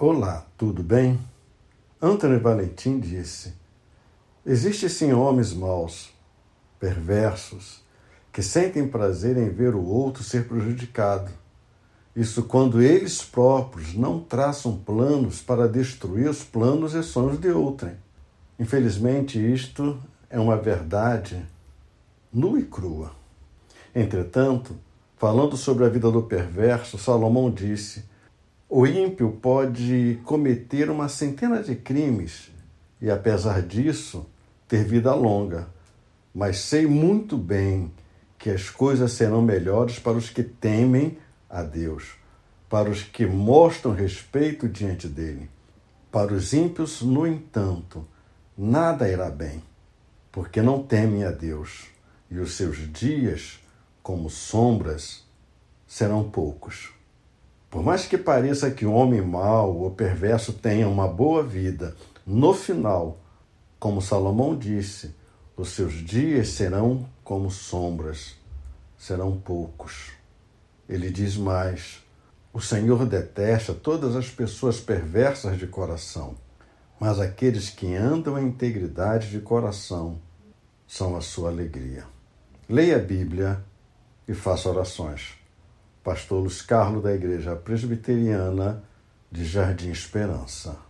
Olá, tudo bem? Antônio Valentim disse: Existem sim homens maus, perversos, que sentem prazer em ver o outro ser prejudicado. Isso quando eles próprios não traçam planos para destruir os planos e sonhos de outrem. Infelizmente, isto é uma verdade nua e crua. Entretanto, falando sobre a vida do perverso, Salomão disse: O ímpio pode cometer uma centena de crimes e, apesar disso, ter vida longa, mas sei muito bem que as coisas serão melhores para os que temem a Deus, para os que mostram respeito diante dele. Para os ímpios, no entanto, nada irá bem, porque não temem a Deus, e os seus dias, como sombras, serão poucos. Por mais que pareça que o homem mau ou perverso tenha uma boa vida, no final, como Salomão disse, os seus dias serão como sombras, serão poucos. Ele diz mais: o Senhor detesta todas as pessoas perversas de coração, mas aqueles que andam em integridade de coração são a sua alegria. Leia a Bíblia e faça orações. Pastor Luiz Carlos, da Igreja Presbiteriana de Jardim Esperança.